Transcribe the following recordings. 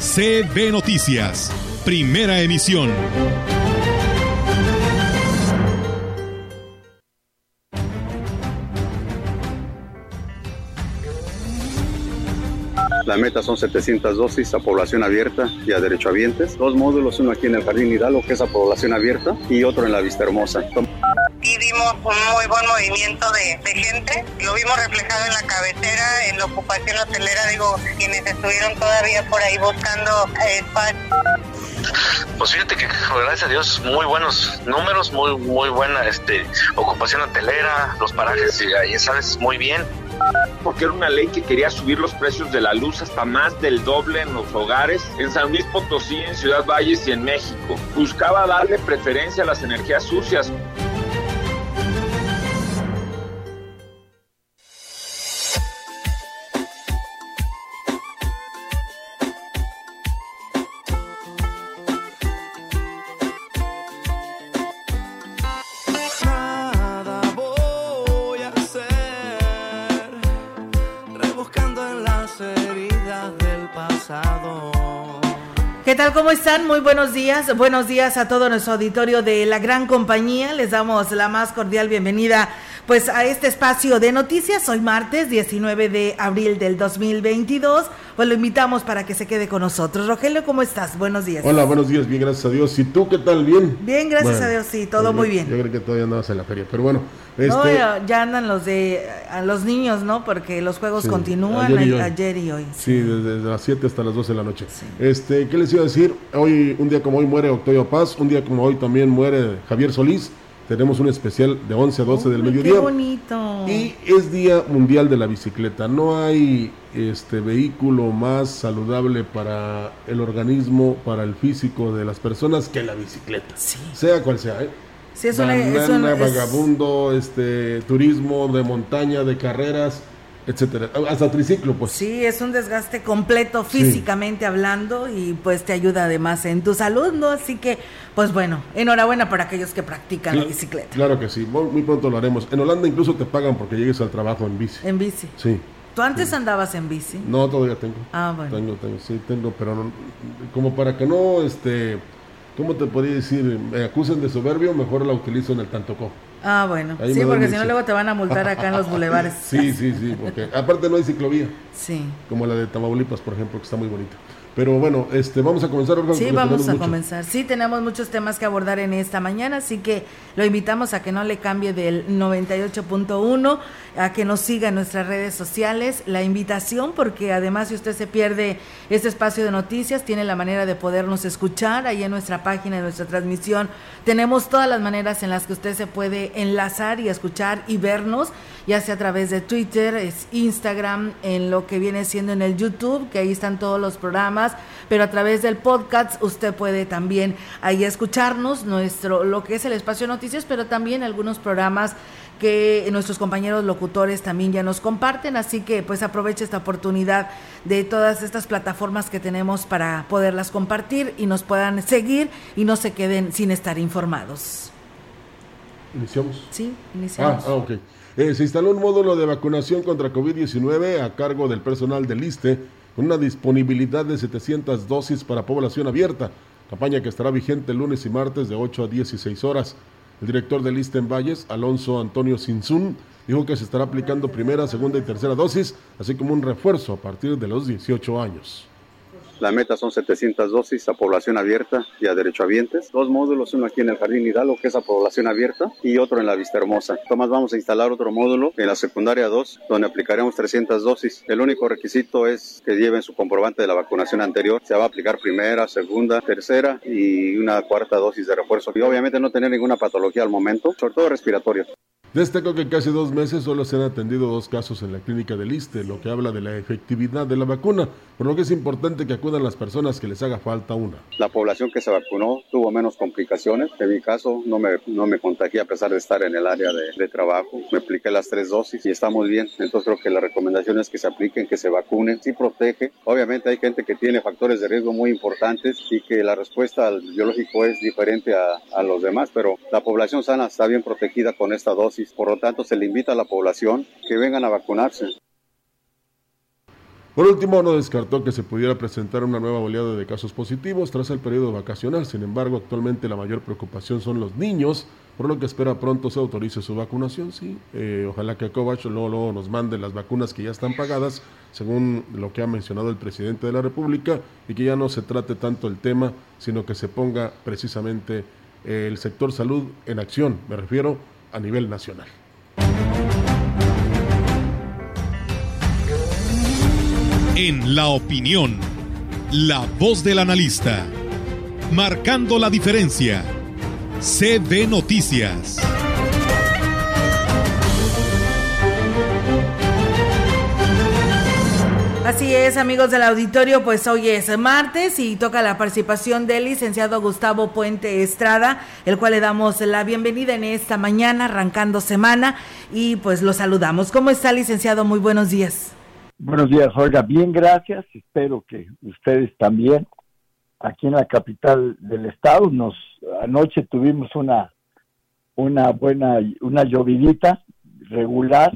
CB Noticias, primera emisión. La meta son 700 dosis a población abierta y a derechohabientes. Dos módulos, uno aquí en el Jardín Hidalgo, que es a población abierta, y otro en la Vista Hermosa. Y vimos un muy buen movimiento de, de, gente. Lo vimos reflejado en la cabecera, en la ocupación hotelera, digo, quienes estuvieron todavía por ahí buscando espacio. Pues fíjate que gracias a Dios muy buenos números, muy muy buena este ocupación hotelera, los parajes ya sabes muy bien porque era una ley que quería subir los precios de la luz hasta más del doble en los hogares en San Luis Potosí, en Ciudad Valles y en México. Buscaba darle preferencia a las energías sucias. ¿Qué tal? ¿Cómo están? Muy buenos días. Buenos días a todo nuestro auditorio de la gran compañía. Les damos la más cordial bienvenida pues a este espacio de noticias. Hoy martes 19 de abril del 2022. Pues lo invitamos para que se quede con nosotros. Rogelio, ¿cómo estás? Buenos días. Hola, buenos días. Bien, gracias a Dios. ¿Y tú qué tal? ¿Bien? Bien, gracias bueno, a Dios. Sí, todo yo, muy bien. Yo creo que todavía andabas en la feria, pero bueno. No, Este, ya, ya andan los de a los niños, ¿no? Porque los juegos Sí, continúan ayer y hoy. ayer y hoy. Sí, desde las 7 hasta las 12 de la noche. Este, ¿qué les iba a decir? Hoy, un día como hoy muere Octavio Paz, un día como hoy también muere Javier Solís. Tenemos un especial de 11 a 12 del mediodía. Qué bonito. Y es Día Mundial de la Bicicleta. No hay este vehículo más saludable para el organismo, para el físico de las personas que la bicicleta. Sí. Sea cual sea, ¿eh? Sí, es una, Banana, es una- es- vagabundo, este, turismo de montaña, de carreras, etcétera. Hasta triciclo, pues. Sí, es un desgaste completo físicamente hablando y pues te ayuda además en tu salud, ¿no? Así que, pues bueno, enhorabuena para aquellos que practican la bicicleta Claro que sí, muy, muy pronto lo haremos. En Holanda incluso te pagan porque llegues al trabajo en bici. en bici. Sí. ¿Tú antes andabas en bici? No, todavía tengo. Ah, bueno. Tengo, tengo, sí, tengo, pero no- como para que no, este, ¿cómo te podría decir? Me acusen de soberbio, mejor la utilizo en el Tantoco. Ah, bueno. Ahí sí, porque si no luego te van a multar acá en los bulevares. Sí, sí, sí, porque aparte no hay ciclovía, Sí. como la de Tamaulipas, por ejemplo, que está muy bonita. Pero bueno, este, vamos a comenzar. Olga, Sí, vamos a mucho. comenzar. Sí, tenemos muchos temas que abordar en esta mañana, así que lo invitamos a que no le cambie del 98.1, a que nos siga en nuestras redes sociales. La invitación, porque además si usted se pierde este espacio de noticias, tiene la manera de podernos escuchar ahí en nuestra página, en nuestra transmisión. Tenemos todas las maneras en las que usted se puede enlazar y escuchar y vernos, ya sea a través de Twitter, es Instagram, en lo que viene siendo en el YouTube, que ahí están todos los programas, pero a través del podcast usted puede también ahí escucharnos nuestro lo que es el espacio de noticias, pero también algunos programas que nuestros compañeros locutores también ya nos comparten, así que pues aproveche esta oportunidad de todas estas plataformas que tenemos para poderlas compartir y nos puedan seguir y no se queden sin estar informados. Iniciamos. Sí, Ah, iniciamos. ah, ok. Eh, se instaló un módulo de vacunación contra COVID-19 a cargo del personal del ISTE con una disponibilidad de 700 dosis para población abierta, campaña que estará vigente lunes y martes de 8 a 16 horas. El director del ISTE en Valles, Alonso Antonio Sinzún, dijo que se estará aplicando primera, segunda y tercera dosis, así como un refuerzo a partir de los 18 años. La meta son 700 dosis a población abierta y a derechohabientes. Dos módulos, uno aquí en el Jardín Hidalgo, que es a población abierta, y otro en la Vista Hermosa. Tomás, vamos a instalar otro módulo en la secundaria 2, donde aplicaremos 300 dosis. El único requisito es que lleven su comprobante de la vacunación anterior. Se va a aplicar primera, segunda, tercera y una cuarta dosis de refuerzo. Y obviamente no tener ninguna patología al momento, sobre todo respiratoria. Destaco que en casi dos meses solo se han atendido dos casos en la clínica del ISTE, lo que habla de la efectividad de la vacuna, por lo que es importante que acudan las personas que les haga falta una. La población que se vacunó tuvo menos complicaciones. En mi caso no me, no me contagié a pesar de estar en el área de, de trabajo. Me apliqué las tres dosis y estamos bien. Entonces creo que la recomendación es que se apliquen, que se vacunen. Sí protege. Obviamente hay gente que tiene factores de riesgo muy importantes y que la respuesta al biológico es diferente a, a los demás, pero la población sana está bien protegida con esta dosis por lo tanto, se le invita a la población que vengan a vacunarse. Por último, no descartó que se pudiera presentar una nueva oleada de casos positivos tras el periodo vacacional. Sin embargo, actualmente la mayor preocupación son los niños, por lo que espera pronto se autorice su vacunación. Sí, eh, ojalá que Kovac luego, nos mande las vacunas que ya están pagadas, según lo que ha mencionado el presidente de la República, y que ya no se trate tanto el tema, sino que se ponga precisamente el sector salud en acción. Me refiero a nivel nacional. En la opinión, la voz del analista, marcando la diferencia, CB Noticias. Así es, amigos del auditorio, pues hoy es martes y toca la participación del licenciado Gustavo Puente Estrada, el cual le damos la bienvenida en esta mañana, arrancando semana, y pues lo saludamos. ¿Cómo está, licenciado? Muy buenos días. Buenos días, Olga. Bien, gracias. Espero que ustedes también. Aquí en la capital del estado, nos anoche tuvimos una una buena una llovidita regular,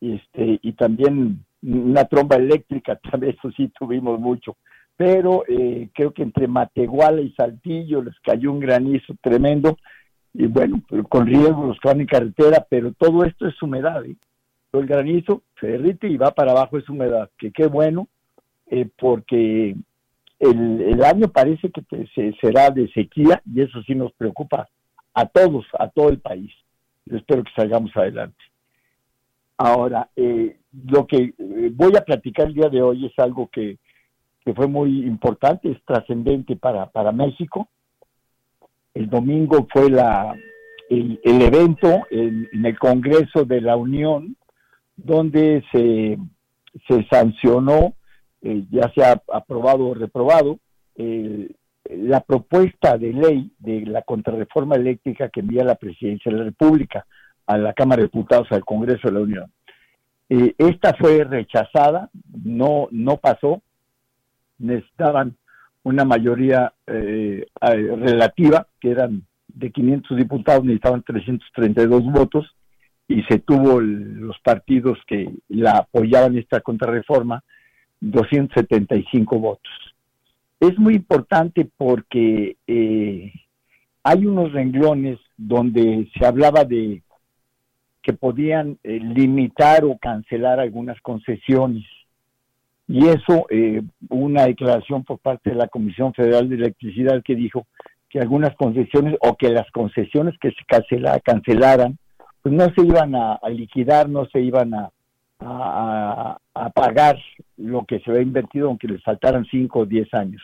este y también una tromba eléctrica, también eso sí tuvimos mucho, pero eh, creo que entre Matehuala y Saltillo les cayó un granizo tremendo y bueno, con riesgos en carretera, pero todo esto es humedad. ¿eh? El granizo se derrite y va para abajo, es humedad, que qué bueno, eh, porque el, el, año parece que se, será de sequía y eso sí nos preocupa a todos, a todo el país. Espero que salgamos adelante. Ahora, eh, lo que eh, voy a platicar el día de hoy es algo que, fue muy importante, es trascendente para, para México. El domingo fue la, el, evento en, el Congreso de la Unión, donde se, se sancionó, eh, ya sea aprobado o reprobado, la propuesta de ley de la contrarreforma eléctrica que envía la Presidencia de la República a la Cámara de Diputados, al Congreso de la Unión. Eh, esta fue rechazada, no, no pasó, necesitaban una mayoría eh, relativa, que eran de 500 diputados, necesitaban 332 votos, y se tuvo los partidos que la apoyaban esta contrarreforma, 275 votos. Es muy importante porque eh, hay unos renglones donde se hablaba de que podían eh, limitar o cancelar algunas concesiones. Y eso, eh, una declaración por parte de la Comisión Federal de Electricidad que dijo que algunas concesiones o que las concesiones que se cancela, cancelaran, pues no se iban a, liquidar, no se iban a, a, pagar lo que se había invertido, aunque les faltaran 5 o 10 años.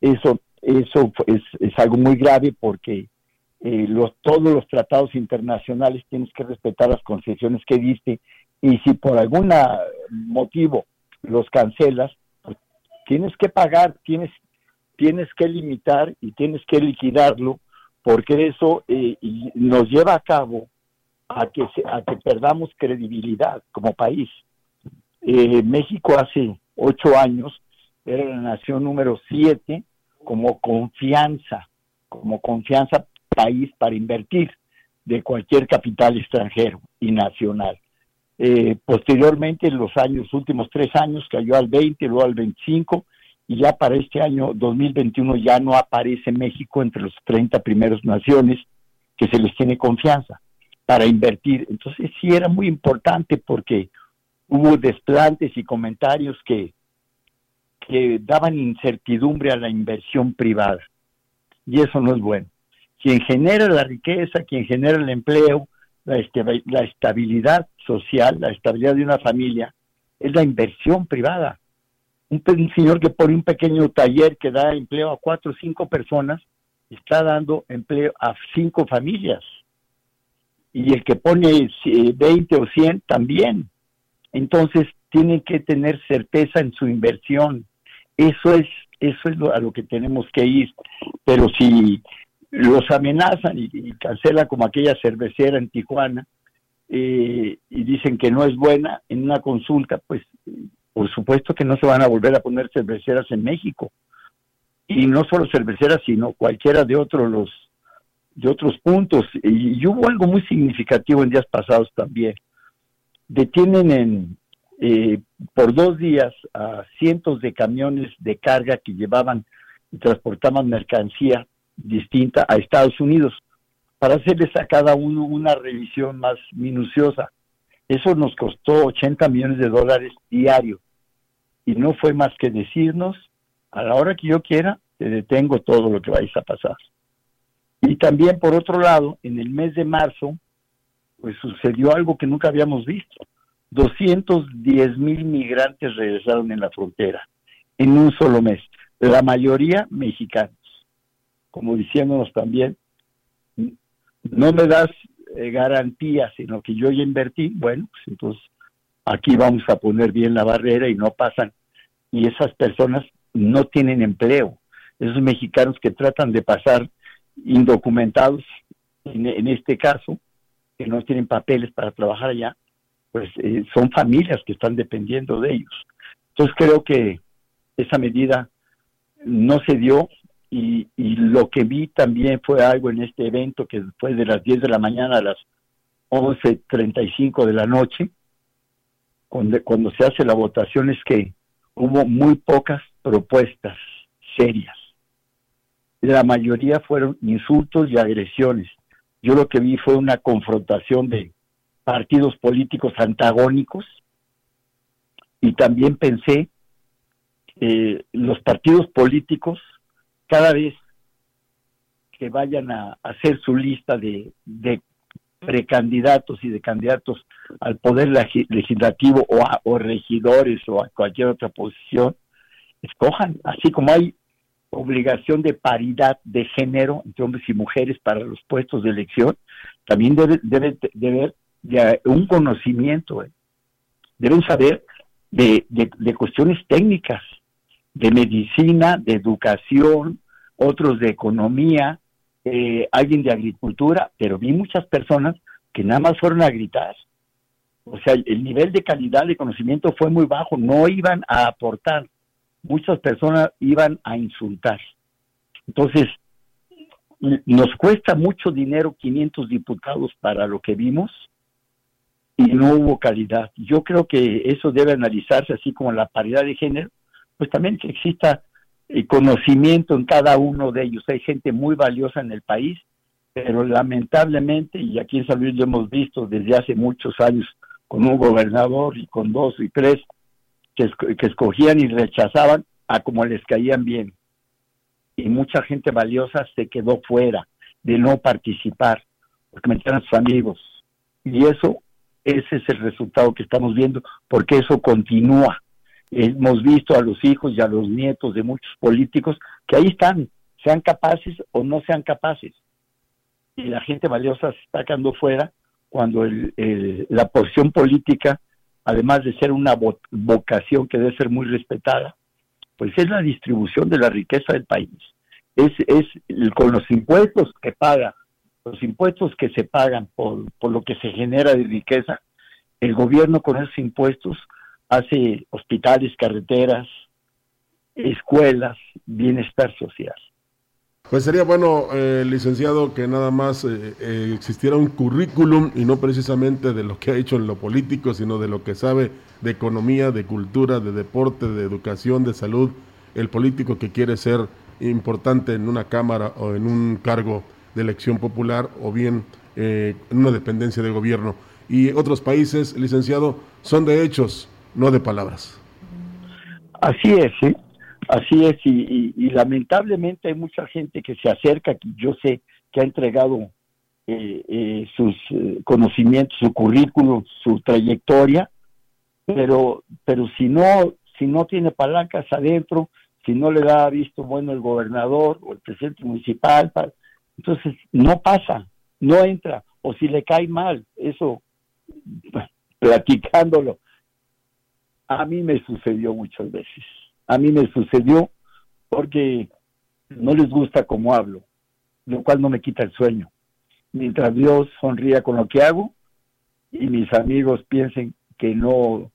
Eso, eso es, es algo muy grave porque eh, los, todos los tratados internacionales tienes que respetar las concesiones que diste y si por algún motivo los cancelas, pues tienes que pagar, tienes, tienes que limitar y tienes que liquidarlo porque eso eh, nos lleva a cabo a que, a que perdamos credibilidad como país. Eh, México hace ocho años era la nación número siete como confianza, como confianza país para invertir de cualquier capital extranjero y nacional. Eh, posteriormente, en los años, últimos tres años, cayó al 20, luego al 25, y ya para este año 2021 ya no aparece México entre los 30 primeros naciones que se les tiene confianza para invertir. Entonces sí era muy importante porque hubo desplantes y comentarios que, que daban incertidumbre a la inversión privada. Y eso no es bueno quien genera la riqueza, quien genera el empleo, la, estabilidad social, la estabilidad de una familia, es la inversión privada. Un, señor que pone un pequeño taller que da empleo a cuatro o cinco personas, está dando empleo a cinco familias. Y el que pone 20 o 100 también. Entonces tienen que tener certeza en su inversión. Eso es eso es a lo que tenemos que ir. Pero si los amenazan y, cancelan como aquella cervecera en Tijuana eh, y dicen que no es buena en una consulta, pues por supuesto que no se van a volver a poner cerveceras en México. Y no solo cerveceras, sino cualquiera de otros los de otros puntos. Y, hubo algo muy significativo en días pasados también. Detienen en, eh, por dos días a cientos de camiones de carga que llevaban y transportaban mercancía distinta a Estados Unidos para hacerles a cada uno una revisión más minuciosa. Eso nos costó 80 millones de dólares diario y no fue más que decirnos, a la hora que yo quiera, te detengo todo lo que vais a pasar. Y también, por otro lado, en el mes de marzo, pues sucedió algo que nunca habíamos visto. 210 mil migrantes regresaron en la frontera en un solo mes, la mayoría mexicanos. Como diciéndonos también, no me das eh, garantías sino que yo ya invertí, bueno, pues entonces aquí vamos a poner bien la barrera y no pasan. Y esas personas no tienen empleo. Esos mexicanos que tratan de pasar indocumentados, en, este caso, que no tienen papeles para trabajar allá, pues eh, son familias que están dependiendo de ellos. Entonces creo que esa medida no se dio y, lo que vi también fue algo en este evento que fue de las 10 de la mañana a las 11.35 de la noche, cuando, cuando se hace la votación, es que hubo muy pocas propuestas serias la mayoría fueron insultos y agresiones. Yo lo que vi fue una confrontación de partidos políticos antagónicos y también pensé que los partidos políticos cada vez que vayan a hacer su lista de, de precandidatos y de candidatos al poder legislativo o, o regidores o a cualquier otra posición, escojan, así como hay obligación de paridad de género entre hombres y mujeres para los puestos de elección, también debe, debe, debe de un conocimiento, eh. deben saber de, de, cuestiones técnicas, de medicina, de educación, otros de economía, eh, alguien de agricultura, pero vi muchas personas que nada más fueron a gritar. O sea, el nivel de calidad de conocimiento fue muy bajo, no iban a aportar muchas personas iban a insultar. Entonces, nos cuesta mucho dinero 500 diputados para lo que vimos y no hubo calidad. Yo creo que eso debe analizarse así como la paridad de género, pues también que exista el conocimiento en cada uno de ellos. Hay gente muy valiosa en el país, pero lamentablemente, y aquí en San Luis lo hemos visto desde hace muchos años con un gobernador y con dos y tres, que, escogían y rechazaban a como les caían bien. Y mucha gente valiosa se quedó fuera de no participar, porque metieron a sus amigos. Y eso, ese es el resultado que estamos viendo, porque eso continúa. Hemos visto a los hijos y a los nietos de muchos políticos que ahí están, sean capaces o no sean capaces. Y la gente valiosa se está quedando fuera cuando la posición política además de ser una vocación que debe ser muy respetada, pues es la distribución de la riqueza del país. Es, es con los impuestos que paga, los impuestos que se pagan por, por lo que se genera de riqueza, el gobierno con esos impuestos hace hospitales, carreteras, escuelas, bienestar social. Pues sería bueno, eh, licenciado, que nada más eh, eh, existiera un currículum y no precisamente de lo que ha hecho en lo político, sino de lo que sabe de economía, de cultura, de deporte, de educación, de salud, el político que quiere ser importante en una cámara o en un cargo de elección popular o bien en una dependencia de gobierno. Y otros países, licenciado, son de hechos, no de palabras. Así es, ¿sí? Así es, y, lamentablemente hay mucha gente que se acerca, que yo sé que ha entregado eh, eh, sus eh, conocimientos, su currículum, su trayectoria, pero, pero si no, si no tiene palancas adentro, si no le da visto bueno el gobernador o el presidente municipal, entonces no pasa, no entra, o si le cae mal, eso platicándolo. A mí me sucedió muchas veces. A mí me sucedió porque no les gusta cómo hablo, lo cual no me quita el sueño. Mientras Dios sonría con lo que hago y mis amigos piensen que no,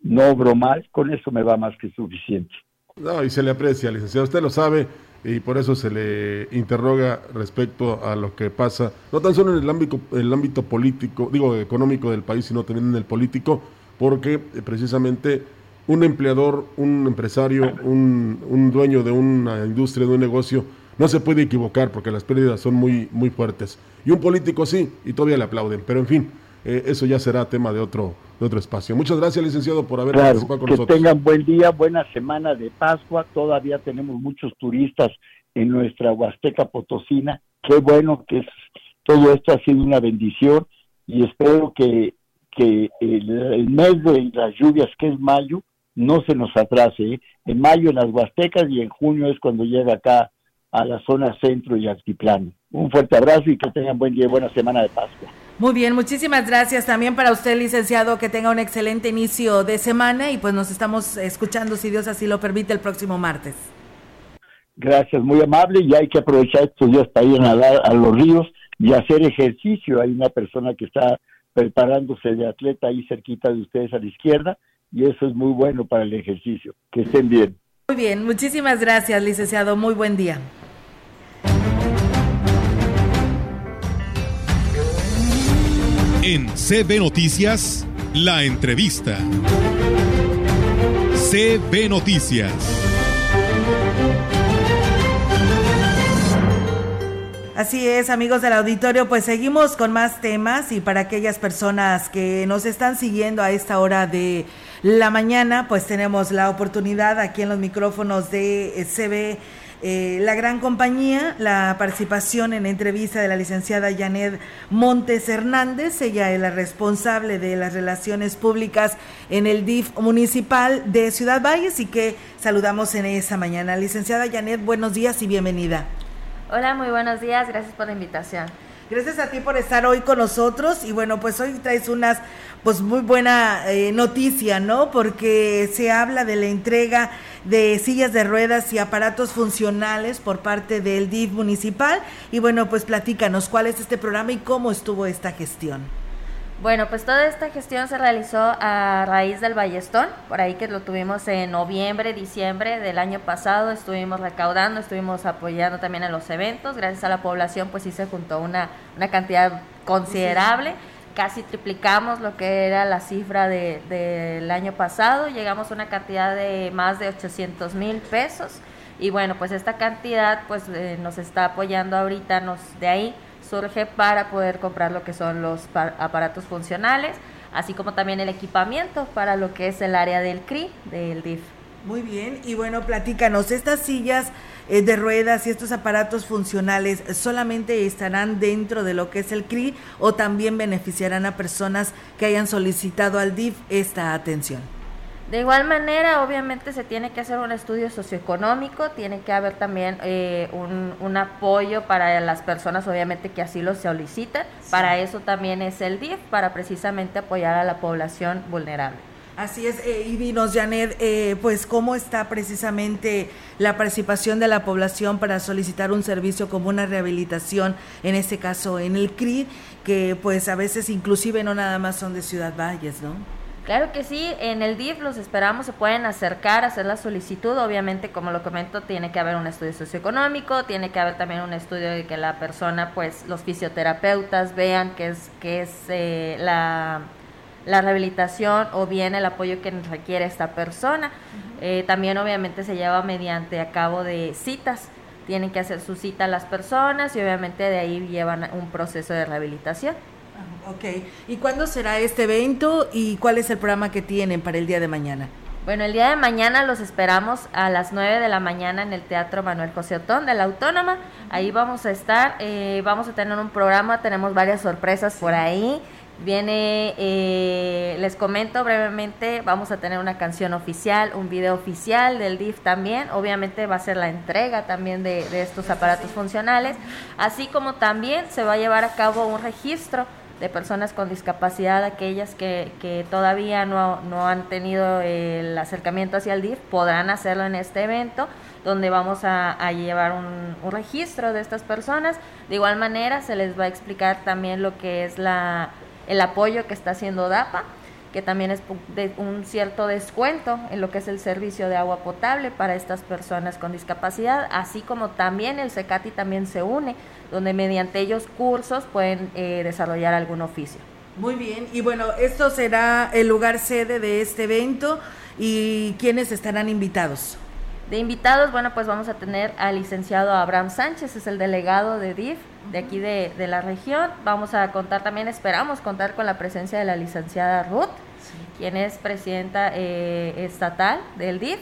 no obro mal, con eso me va más que suficiente. No, y se le aprecia, licenciado. Usted lo sabe y por eso se le interroga respecto a lo que pasa, no tan solo en el ámbito, el ámbito político, digo, económico del país, sino también en el político, porque eh, precisamente un empleador, un empresario, un, un, dueño de una industria, de un negocio, no se puede equivocar porque las pérdidas son muy, muy fuertes. Y un político sí, y todavía le aplauden. Pero en fin, eh, eso ya será tema de otro, de otro espacio. Muchas gracias, licenciado, por haber participado con que nosotros. Que tengan buen día, buena semana de Pascua. Todavía tenemos muchos turistas en nuestra Huasteca Potosina. Qué bueno que todo esto ha sido una bendición y espero que, que el, mes de las lluvias, que es mayo, no se nos atrase. ¿eh? En mayo en las Huastecas y en junio es cuando llega acá a la zona centro y altiplano. Un fuerte abrazo y que tengan buen día y buena semana de Pascua. Muy bien, muchísimas gracias también para usted, licenciado, que tenga un excelente inicio de semana y pues nos estamos escuchando, si Dios así lo permite, el próximo martes. Gracias, muy amable, y hay que aprovechar estos días para ir a nadar a los ríos y hacer ejercicio. Hay una persona que está preparándose de atleta ahí cerquita de ustedes a la izquierda y eso es muy bueno para el ejercicio. Que estén bien. Muy bien, muchísimas gracias, licenciado. Muy buen día. En CB Noticias, la entrevista. CB Noticias. Así es, amigos del auditorio, pues seguimos con más temas y para aquellas personas que nos están siguiendo a esta hora de la mañana, pues tenemos la oportunidad aquí en los micrófonos de CB eh, la gran compañía, la participación en entrevista de la licenciada Janet Montes Hernández, ella es la responsable de las relaciones públicas en el DIF municipal de Ciudad Valles y que saludamos en esa mañana. Licenciada Janet, buenos días y bienvenida. Hola, muy buenos días, gracias por la invitación. Gracias a ti por estar hoy con nosotros y bueno, pues hoy traes unas pues muy buena eh, noticia, ¿no? Porque se habla de la entrega de sillas de ruedas y aparatos funcionales por parte del DIF municipal. Y bueno, pues platícanos cuál es este programa y cómo estuvo esta gestión. Bueno, pues toda esta gestión se realizó a raíz del Ballestón, por ahí que lo tuvimos en noviembre, diciembre del año pasado, estuvimos recaudando, estuvimos apoyando también en los eventos, gracias a la población pues sí se juntó una, una cantidad considerable, casi triplicamos lo que era la cifra del de, año pasado, llegamos a una cantidad de más de 800 mil pesos. Y bueno, pues esta cantidad pues eh, nos está apoyando ahorita, nos de ahí surge para poder comprar lo que son los aparatos funcionales, así como también el equipamiento para lo que es el área del CRI, del DIF. Muy bien, y bueno, platícanos, estas sillas eh, de ruedas y estos aparatos funcionales solamente estarán dentro de lo que es el CRI o también beneficiarán a personas que hayan solicitado al DIF esta atención. De igual manera, obviamente se tiene que hacer un estudio socioeconómico, tiene que haber también eh, un, apoyo para las personas, obviamente, que así lo solicitan. Para eso también es el DIF, para precisamente apoyar a la población vulnerable. Así es, eh, y dinos, Janet, eh, pues cómo está precisamente la participación de la población para solicitar un servicio como una rehabilitación, en este caso en el CRI, que pues a veces inclusive no nada más son de Ciudad Valles, ¿no? Claro que sí, en el DIF los esperamos, se pueden acercar, hacer la solicitud, obviamente como lo comento, tiene que haber un estudio socioeconómico, tiene que haber también un estudio de que la persona, pues los fisioterapeutas vean que es, que es eh, la, rehabilitación o bien el apoyo que requiere esta persona. Eh, también obviamente se lleva mediante a cabo de citas, tienen que hacer su cita las personas y obviamente de ahí llevan un proceso de rehabilitación. Ok, ¿y cuándo será este evento y cuál es el programa que tienen para el día de mañana? Bueno, el día de mañana los esperamos a las 9 de la mañana en el Teatro Manuel José Otón de la Autónoma. Ahí vamos a estar, eh, vamos a tener un programa, tenemos varias sorpresas por ahí Viene, eh, les comento brevemente, vamos a tener una canción oficial, un video oficial del DIF también, obviamente va a ser la entrega también de, estos aparatos funcionales, así como también se va a llevar a cabo un registro de personas con discapacidad, aquellas que, que todavía no, no, han tenido el acercamiento hacia el DIF, podrán hacerlo en este evento, donde vamos a, llevar un, un, registro de estas personas. De igual manera, se les va a explicar también lo que es la el apoyo que está haciendo DAPA, que también es de un cierto descuento en lo que es el servicio de agua potable para estas personas con discapacidad, así como también el SECATI también se une, donde mediante ellos cursos pueden eh, desarrollar algún oficio. Muy bien, y bueno, esto será el lugar sede de este evento y quiénes estarán invitados. De invitados, bueno, pues vamos a tener al licenciado Abraham Sánchez, es el delegado de DIF de aquí de, la región. Vamos a contar también, esperamos contar con la presencia de la licenciada Ruth, quien es presidenta eh, estatal del DIF,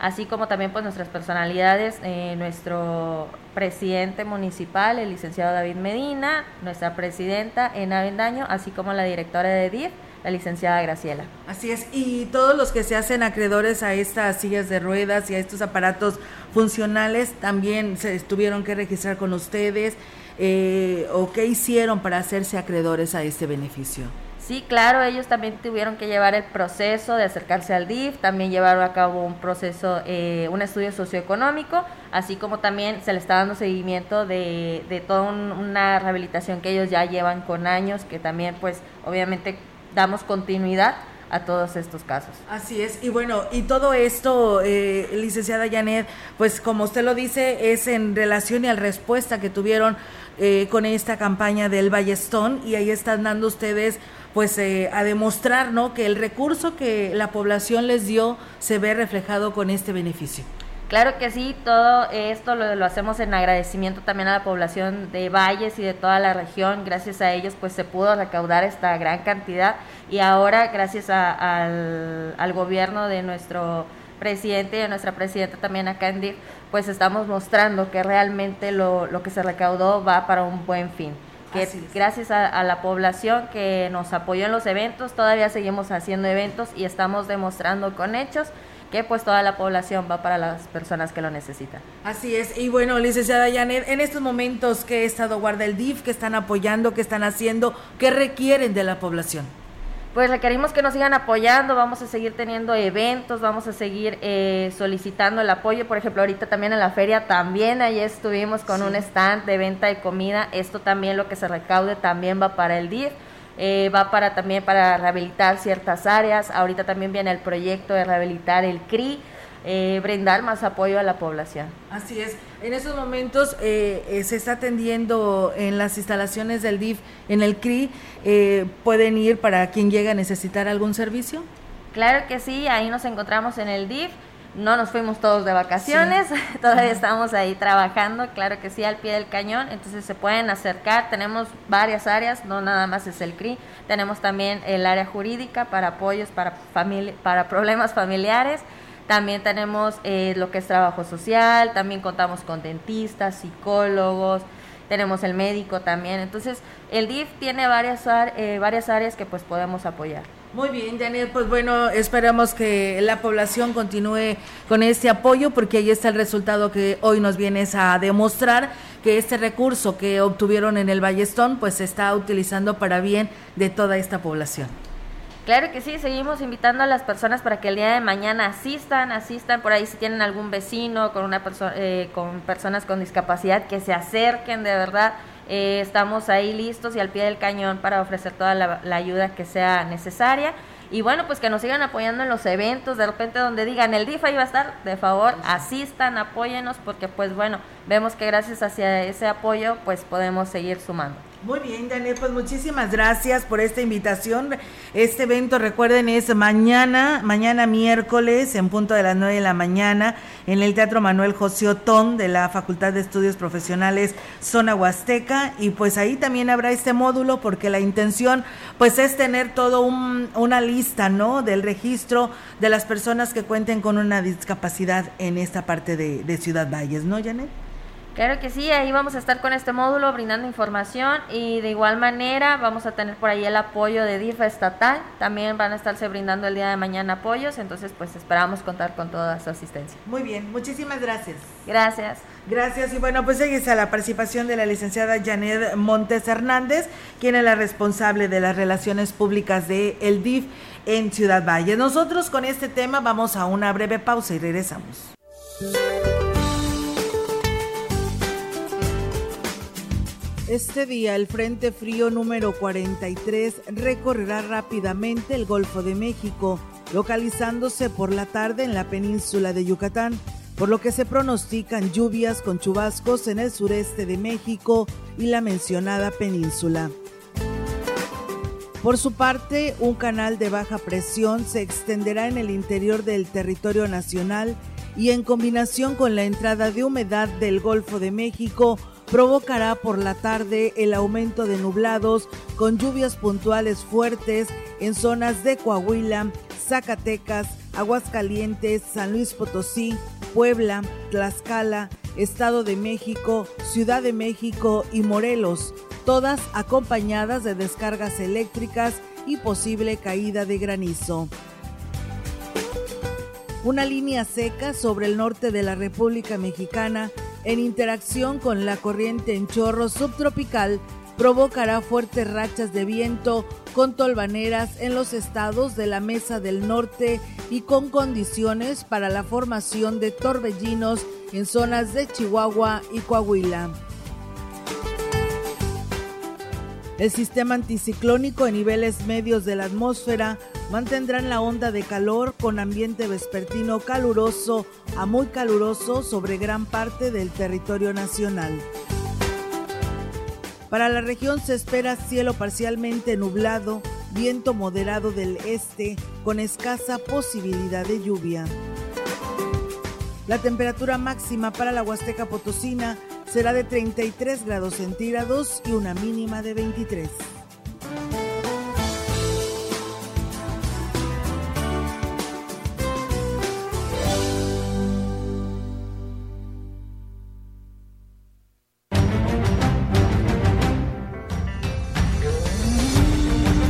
así como también pues nuestras personalidades, eh, nuestro presidente municipal, el licenciado David Medina, nuestra presidenta Ena Vendaño, así como la directora de DIF la licenciada Graciela. Así es, y todos los que se hacen acreedores a estas sillas de ruedas y a estos aparatos funcionales también se tuvieron que registrar con ustedes eh, o qué hicieron para hacerse acreedores a este beneficio. Sí, claro, ellos también tuvieron que llevar el proceso de acercarse al DIF, también llevaron a cabo un proceso, eh, un estudio socioeconómico, así como también se le está dando seguimiento de, de toda una rehabilitación que ellos ya llevan con años, que también pues obviamente damos continuidad a todos estos casos. Así es, y bueno, y todo esto, eh, licenciada Janet, pues como usted lo dice, es en relación y a la respuesta que tuvieron eh, con esta campaña del Ballestón, y ahí están dando ustedes pues eh, a demostrar ¿no? que el recurso que la población les dio se ve reflejado con este beneficio. Claro que sí, todo esto lo, hacemos en agradecimiento también a la población de Valles y de toda la región. Gracias a ellos pues se pudo recaudar esta gran cantidad y ahora gracias al, al, gobierno de nuestro presidente y de nuestra presidenta también acá en DIF, pues estamos mostrando que realmente lo, lo que se recaudó va para un buen fin que gracias a, a, la población que nos apoyó en los eventos, todavía seguimos haciendo eventos y estamos demostrando con hechos que pues toda la población va para las personas que lo necesitan. Así es, y bueno, licenciada Janet, en estos momentos, ¿qué estado guarda el DIF? ¿Qué están apoyando? ¿Qué están haciendo? ¿Qué requieren de la población? Pues requerimos que nos sigan apoyando, vamos a seguir teniendo eventos, vamos a seguir eh, solicitando el apoyo. Por ejemplo, ahorita también en la feria también ahí estuvimos con un stand de venta de comida. Esto también lo que se recaude también va para el DIF. Eh, va para también para rehabilitar ciertas áreas. Ahorita también viene el proyecto de rehabilitar el CRI, eh, brindar más apoyo a la población. Así es. En esos momentos eh, se está atendiendo en las instalaciones del DIF, en el CRI, pueden ir para quien llegue a necesitar algún servicio. Claro que sí, ahí nos encontramos en el DIF no nos fuimos todos de vacaciones, todavía estamos ahí trabajando, claro que sí, al pie del cañón, entonces se pueden acercar, tenemos varias áreas, no nada más es el CRI, tenemos también el área jurídica para apoyos para, para problemas familiares, también tenemos eh, lo que es trabajo social, también contamos con dentistas, psicólogos, tenemos el médico también, entonces el DIF tiene varias, eh, varias áreas que pues podemos apoyar. Muy bien, Daniel, pues bueno, esperamos que la población continúe con este apoyo porque ahí está el resultado que hoy nos vienes a demostrar que este recurso que obtuvieron en el Ballestón pues se está utilizando para bien de toda esta población. Claro que sí, seguimos invitando a las personas para que el día de mañana asistan, asistan por ahí si tienen algún vecino con una persona eh, con personas con discapacidad que se acerquen de verdad eh, estamos ahí listos y al pie del cañón para ofrecer toda la, ayuda que sea necesaria. Y bueno, pues que nos sigan apoyando en los eventos, de repente donde digan el DIFA iba a estar, de favor, asistan, apóyenos, porque pues bueno, vemos que gracias hacia ese apoyo, pues podemos seguir sumando. Muy bien, Daniel, pues muchísimas gracias por esta invitación. Este evento, recuerden, es mañana, mañana miércoles, en punto de las 9 de la mañana, en el Teatro Manuel José Otón de la Facultad de Estudios Profesionales Zona Huasteca. Y pues ahí también habrá este módulo, porque la intención, pues, es tener todo un, una lista, ¿no? Del registro de las personas que cuenten con una discapacidad en esta parte de, de Ciudad Valles, ¿no, Janet? Claro que sí, ahí vamos a estar con este módulo brindando información y de igual manera vamos a tener por ahí el apoyo de DIF estatal, también van a estarse brindando el día de mañana apoyos, entonces pues esperamos contar con toda su asistencia. Muy bien, muchísimas gracias. Gracias. Gracias y bueno, pues seguís a la participación de la licenciada Janet Montes Hernández, quien es la responsable de las relaciones públicas de el DIF en Ciudad Valle. Nosotros con este tema vamos a una breve pausa y regresamos. Este día el Frente Frío número 43 recorrerá rápidamente el Golfo de México, localizándose por la tarde en la península de Yucatán, por lo que se pronostican lluvias con chubascos en el sureste de México y la mencionada península. Por su parte, un canal de baja presión se extenderá en el interior del territorio nacional y en combinación con la entrada de humedad del Golfo de México, provocará por la tarde el aumento de nublados con lluvias puntuales fuertes en zonas de Coahuila, Zacatecas, Aguascalientes, San Luis Potosí, Puebla, Tlaxcala, Estado de México, Ciudad de México y Morelos, todas acompañadas de descargas eléctricas y posible caída de granizo. Una línea seca sobre el norte de la República Mexicana en interacción con la corriente en chorro subtropical provocará fuertes rachas de viento con tolvaneras en los estados de la Mesa del Norte y con condiciones para la formación de torbellinos en zonas de Chihuahua y Coahuila. El sistema anticiclónico en niveles medios de la atmósfera mantendrán la onda de calor con ambiente vespertino caluroso a muy caluroso sobre gran parte del territorio nacional. Para la región se espera cielo parcialmente nublado, viento moderado del este con escasa posibilidad de lluvia. La temperatura máxima para la Huasteca Potosina será de 33 grados centígrados y una mínima de 23.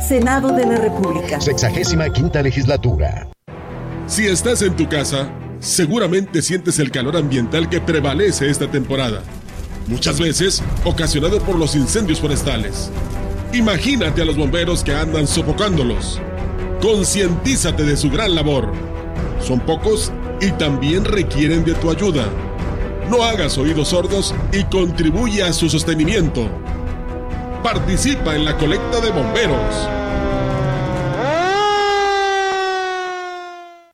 Senado de la República. Sexagésima quinta legislatura. Si estás en tu casa, seguramente sientes el calor ambiental que prevalece esta temporada. Muchas veces ocasionado por los incendios forestales. Imagínate a los bomberos que andan sofocándolos. Concientízate de su gran labor. Son pocos y también requieren de tu ayuda. No hagas oídos sordos y contribuye a su sostenimiento. Participa en la colecta de bomberos.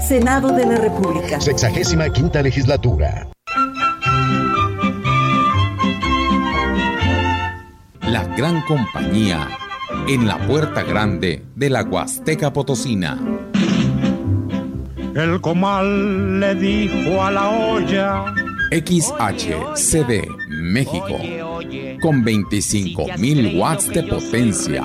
Senado de la República. Sexagésima quinta legislatura. La gran compañía en la puerta grande de la Huasteca Potosina. El comal le dijo a la olla. XHCD México con 25.000 watts de potencia,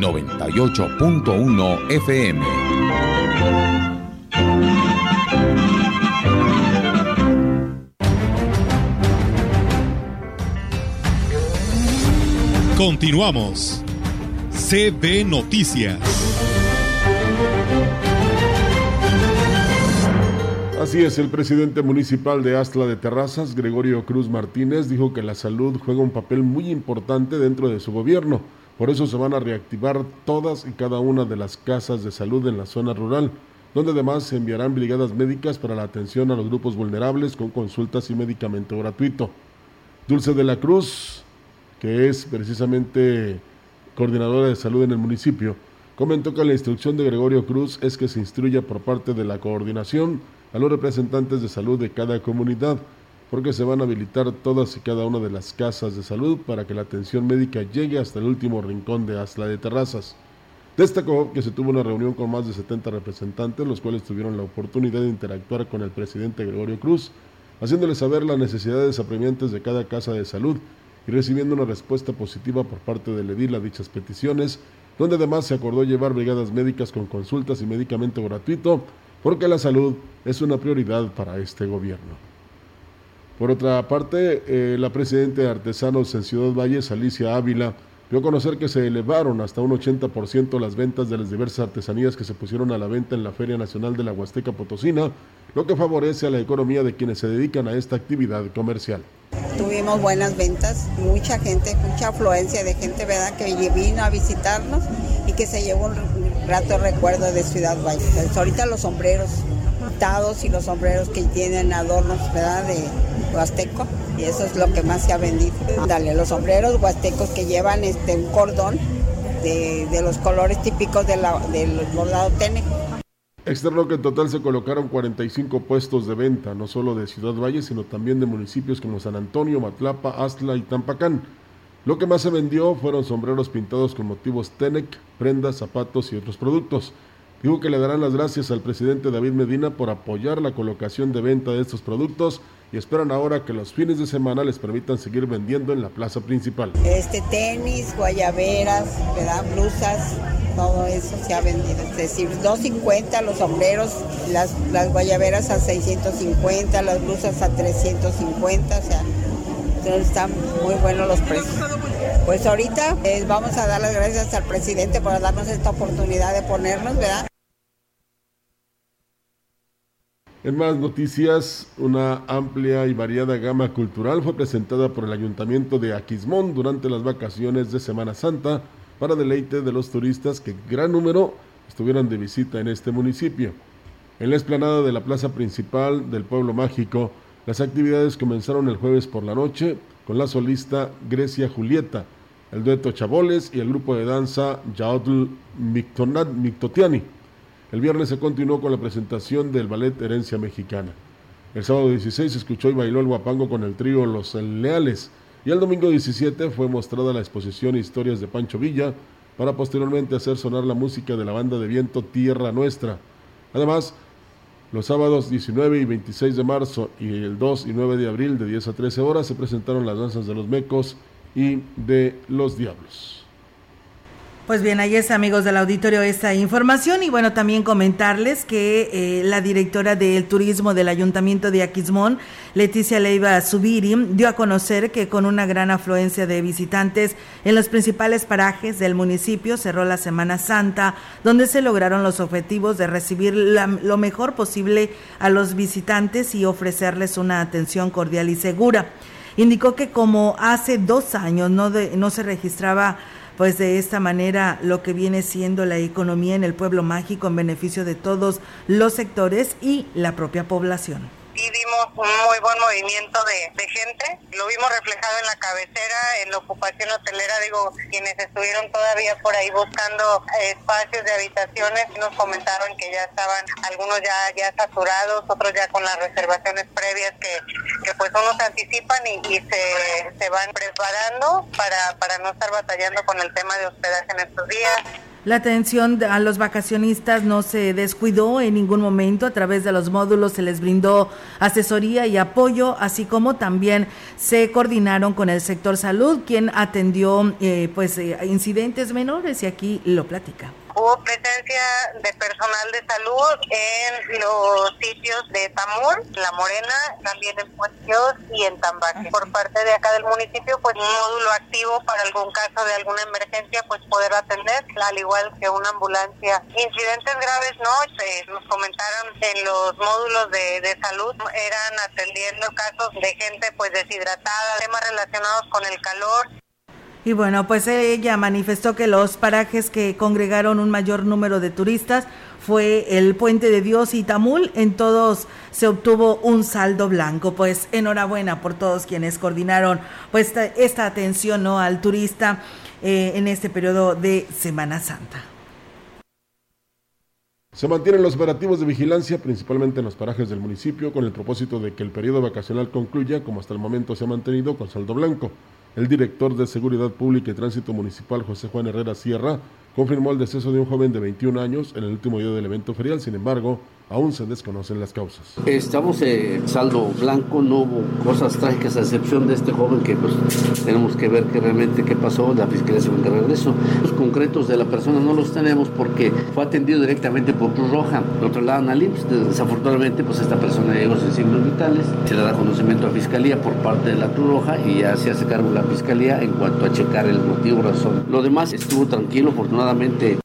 98.1 FM. Continuamos. CB Noticias. Así es, el presidente municipal de Astla de Terrazas, Gregorio Cruz Martínez, dijo que la salud juega un papel muy importante dentro de su gobierno. Por eso se van a reactivar todas y cada una de las casas de salud en la zona rural, donde además se enviarán brigadas médicas para la atención a los grupos vulnerables con consultas y medicamento gratuito. Dulce de la Cruz, que es precisamente coordinadora de salud en el municipio, comentó que la instrucción de Gregorio Cruz es que se instruya por parte de la coordinación a los representantes de salud de cada comunidad, porque se van a habilitar todas y cada una de las casas de salud para que la atención médica llegue hasta el último rincón de Asla de Terrazas. Destacó que se tuvo una reunión con más de 70 representantes, los cuales tuvieron la oportunidad de interactuar con el presidente Gregorio Cruz, haciéndole saber las necesidades apremiantes de cada casa de salud y recibiendo una respuesta positiva por parte del edil a dichas peticiones, donde además se acordó llevar brigadas médicas con consultas y medicamento gratuito, porque la salud es una prioridad para este gobierno. Por otra parte, eh, la presidenta de Artesanos en Ciudad Valles, Alicia Ávila, dio a conocer que se elevaron hasta un 80% las ventas de las diversas artesanías que se pusieron a la venta en la Feria Nacional de la Huasteca Potosina, lo que favorece a la economía de quienes se dedican a esta actividad comercial. Tuvimos buenas ventas, mucha gente, mucha afluencia de gente, ¿verdad?, que vino a visitarnos y que se llevó un grato recuerdo de Ciudad Valle. Pues ahorita los sombreros pintados y los sombreros que tienen adornos, ¿verdad?, de huasteco y eso es lo que más se ha vendido. Dale, los sombreros huastecos que llevan este un cordón de, de los colores típicos de la, del bordado tene. Externo que en total se colocaron 45 puestos de venta, no solo de Ciudad Valle, sino también de municipios como San Antonio, Matlapa, Astla y Tampacán. Lo que más se vendió fueron sombreros pintados con motivos Tenec, prendas, zapatos y otros productos. Dijo que le darán las gracias al presidente David Medina por apoyar la colocación de venta de estos productos y esperan ahora que los fines de semana les permitan seguir vendiendo en la plaza principal. Este tenis, guayaberas, ¿verdad? blusas, todo eso se ha vendido. Es decir, 250 los sombreros, las, las guayaberas a 650, las blusas a 350, o sea, están muy buenos los precios. Pues ahorita eh, vamos a dar las gracias al presidente por darnos esta oportunidad de ponernos, ¿verdad? En más noticias, una amplia y variada gama cultural fue presentada por el Ayuntamiento de Aquismón durante las vacaciones de Semana Santa para deleite de los turistas que gran número estuvieran de visita en este municipio. En la explanada de la plaza principal del pueblo mágico, las actividades comenzaron el jueves por la noche con la solista Grecia Julieta, el dueto Chaboles y el grupo de danza Yaotl Mictotiani. El viernes se continuó con la presentación del ballet Herencia Mexicana. El sábado 16 se escuchó y bailó el guapango con el trío Los Leales. Y el domingo 17 fue mostrada la exposición Historias de Pancho Villa, para posteriormente hacer sonar la música de la banda de viento Tierra Nuestra. Además, los sábados 19 y 26 de marzo y el 2 y 9 de abril de 10 a 13 horas se presentaron las danzas de los mecos y de los diablos. Pues bien, ahí es amigos del auditorio esta información y bueno, también comentarles que eh, la directora del turismo del Ayuntamiento de Aquismón, Leticia Leiva Subiri, dio a conocer que con una gran afluencia de visitantes en los principales parajes del municipio cerró la Semana Santa, donde se lograron los objetivos de recibir lo mejor posible a los visitantes y ofrecerles una atención cordial y segura. Indicó que como hace dos años no, no se registraba pues de esta manera lo que viene siendo la economía en el pueblo mágico en beneficio de todos los sectores y la propia población y vimos un muy buen movimiento de, gente. Lo vimos reflejado en la cabecera, en la ocupación hotelera, digo, quienes estuvieron todavía por ahí buscando espacios de habitaciones nos comentaron que ya estaban algunos ya ya saturados, otros ya con las reservaciones previas que, que pues unos anticipan y, y se, se van preparando para, para no estar batallando con el tema de hospedaje en estos días. La atención a los vacacionistas no se descuidó en ningún momento. A través de los módulos se les brindó asesoría y apoyo, así como también se coordinaron con el sector salud, quien atendió eh, pues eh, incidentes menores y aquí lo platica hubo presencia de personal de salud en los sitios de Tamur, La Morena, también en Puestos y en Tambaque. Por parte de acá del municipio, pues un módulo activo para algún caso de alguna emergencia, pues poder atender, al igual que una ambulancia. Incidentes graves no, pues, nos comentaron en los módulos de, de salud, eran atendiendo casos de gente pues deshidratada, temas relacionados con el calor. Y bueno, pues ella manifestó que los parajes que congregaron un mayor número de turistas fue el Puente de Dios y Tamul. En todos se obtuvo un saldo blanco. Pues enhorabuena por todos quienes coordinaron pues esta, atención ¿no? al turista eh, en este periodo de Semana Santa. Se mantienen los operativos de vigilancia, principalmente en los parajes del municipio, con el propósito de que el periodo vacacional concluya, como hasta el momento se ha mantenido, con saldo blanco. El director de Seguridad Pública y Tránsito Municipal, José Juan Herrera Sierra, confirmó el deceso de un joven de 21 años en el último día del evento ferial. Sin embargo, aún se desconocen las causas. Estamos en saldo blanco, no hubo cosas trágicas a excepción de este joven que pues tenemos que ver que realmente qué pasó, la fiscalía se de regreso. Los concretos de la persona no los tenemos porque fue atendido directamente por Cruz Roja, lo trasladaron al IMSS, desafortunadamente pues esta persona llegó sin signos vitales, se le da conocimiento a fiscalía por parte de la Cruz Roja y ya se hace cargo la fiscalía en cuanto a checar el motivo, razón. Lo demás estuvo tranquilo, afortunadamente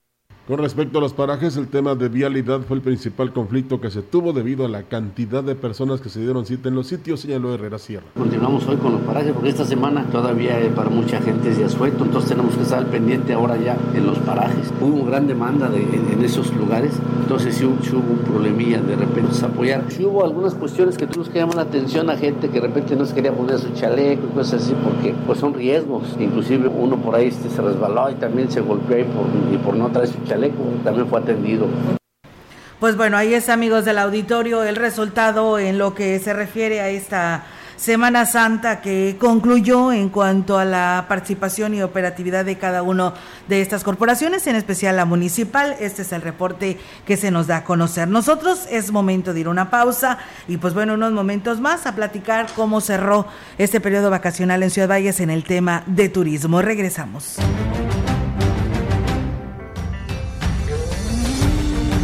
con respecto a los parajes, el tema de vialidad fue el principal conflicto que se tuvo debido a la cantidad de personas que se dieron cita en los sitios, señaló Herrera Sierra. Continuamos hoy con los parajes porque esta semana todavía para mucha gente es de asueto, entonces tenemos que estar pendiente ahora ya en los parajes. Hubo gran demanda de, en, esos lugares, entonces sí, hubo un problemilla de repente apoyar. Sí hubo algunas cuestiones que tuvimos que llamar la atención a gente que de repente no se quería poner su chaleco y cosas así porque pues son riesgos. Inclusive uno por ahí se resbaló y también se golpeó y por, y por no traer su chaleco también fue atendido. Pues bueno, ahí es amigos del auditorio el resultado en lo que se refiere a esta Semana Santa que concluyó en cuanto a la participación y operatividad de cada uno de estas corporaciones, en especial la municipal. Este es el reporte que se nos da a conocer. Nosotros es momento de ir a una pausa y pues bueno, unos momentos más a platicar cómo cerró este periodo vacacional en Ciudad Valles en el tema de turismo. Regresamos.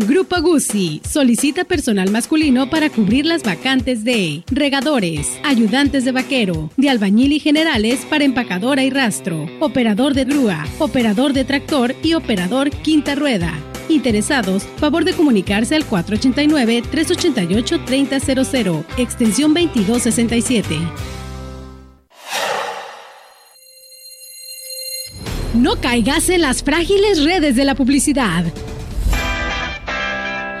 Grupo Guzzi solicita personal masculino para cubrir las vacantes de regadores, ayudantes de vaquero, de albañil y generales para empacadora y rastro, operador de grúa, operador de tractor y operador quinta rueda. Interesados, favor de comunicarse al 489-388-3000, extensión 2267. No caigas en las frágiles redes de la publicidad.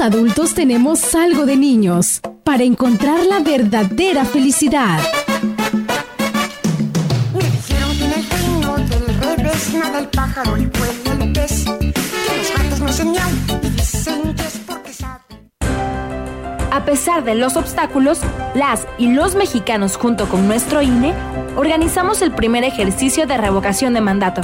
los adultos tenemos algo de niños para encontrar la verdadera felicidad. Me dijeron que en el reino del revés nada el pájaro, el pueblo, el pez. Que los gatos no hacen miau y dicen que es porque saben. A pesar de los obstáculos, las y los mexicanos junto con nuestro INE organizamos el primer ejercicio de revocación de mandato.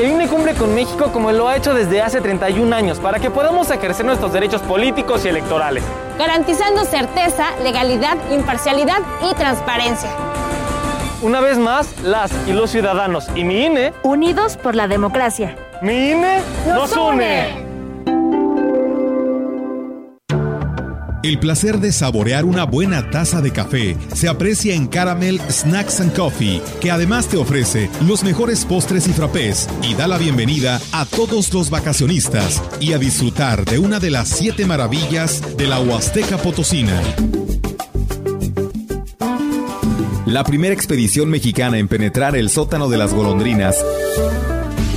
El INE cumple con México como lo ha hecho desde hace 31 años para que podamos ejercer nuestros derechos políticos y electorales. garantizando certeza, legalidad, imparcialidad y transparencia. Una vez más, las y los ciudadanos y mi INE, Unidos por la democracia. mi INE nos une. El placer de saborear una buena taza de café se aprecia en Caramel Snacks and Coffee, que además te ofrece los mejores postres y frappés y da la bienvenida a todos los vacacionistas y a disfrutar de una de las siete maravillas de la Huasteca Potosina. La primera expedición mexicana en penetrar el sótano de las golondrinas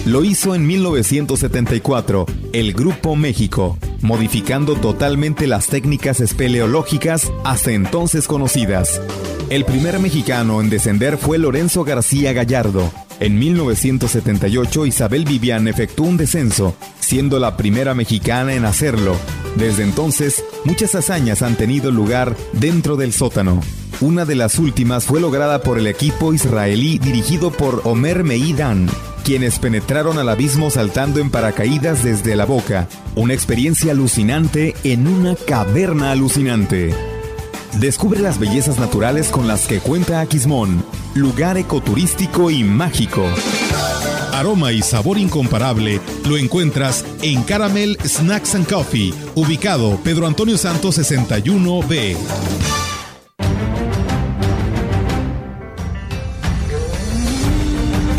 lo hizo en 1974 el Grupo México, modificando totalmente las técnicas espeleológicas hasta entonces conocidas. El primer mexicano en descender fue Lorenzo García Gallardo. En 1978 Isabel Vivian efectuó un descenso, siendo la primera mexicana en hacerlo. Desde entonces, muchas hazañas han tenido lugar dentro del sótano. Una de las últimas fue lograda por el equipo israelí dirigido por Omer Meidan, quienes penetraron al abismo saltando en paracaídas desde la boca. Una experiencia alucinante en una caverna alucinante. Descubre las bellezas naturales con las que cuenta Aquismón, lugar ecoturístico y mágico. Aroma y sabor incomparable lo encuentras en Caramel Snacks and Coffee, ubicado Pedro Antonio Santos 61B.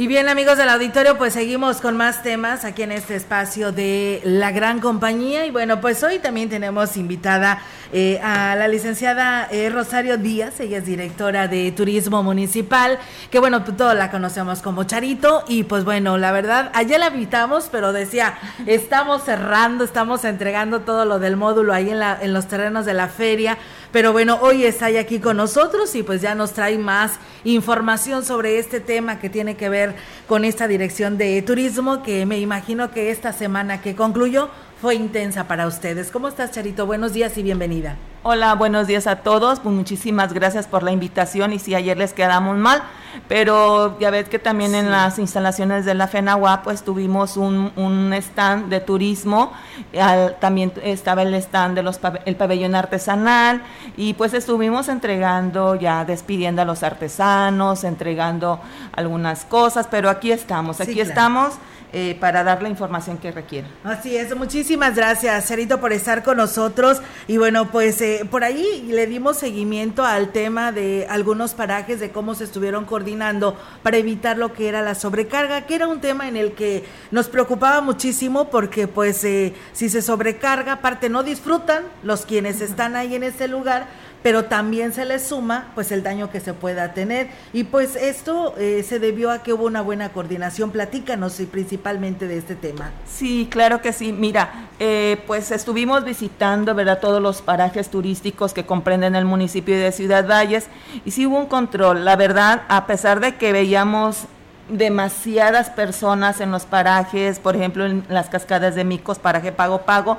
Y bien amigos del auditorio, pues seguimos con más temas aquí en este espacio de la gran compañía. Y bueno, pues hoy también tenemos invitada eh, a la licenciada eh, Rosario Díaz, ella es directora de Turismo Municipal, que bueno, pues todos la conocemos como Charito. Y pues bueno, la verdad, ayer la invitamos, pero decía, estamos cerrando, estamos entregando todo lo del módulo ahí en, la, en los terrenos de la feria. Pero bueno, hoy está aquí con nosotros y pues ya nos trae más información sobre este tema que tiene que ver con esta dirección de turismo que me imagino que esta semana que concluyó fue intensa para ustedes. ¿Cómo estás, Charito? Buenos días y bienvenida. Hola, buenos días a todos. Pues muchísimas gracias por la invitación y si ayer les quedamos mal, pero ya ves que también en las instalaciones de la FENAWA pues tuvimos un, un stand de turismo, al- también estaba el stand de los pab- el pabellón artesanal y pues estuvimos entregando ya despidiendo a los artesanos, entregando algunas cosas, pero aquí estamos, Sí, aquí claro. estamos eh, para dar la información que requieren. Así es, muchísimas gracias, Charito, por estar con nosotros. Y bueno, pues eh, por ahí le dimos seguimiento al tema de algunos parajes, de cómo se estuvieron coordinando para evitar lo que era la sobrecarga, que era un tema en el que nos preocupaba muchísimo porque pues eh, si se sobrecarga, aparte no disfrutan los quienes están ahí en ese lugar, pero también se les suma pues el daño que se pueda tener. Y pues esto eh, se debió a que hubo una buena coordinación. Platícanos y principalmente de este tema. Sí, claro que sí. Mira, eh, pues estuvimos visitando, ¿verdad?, todos los parajes turísticos que comprenden el municipio de Ciudad Valles y sí hubo un control. La verdad, a pesar de que veíamos demasiadas personas en los parajes, por ejemplo, en las cascadas de Micos, paraje Pago Pago,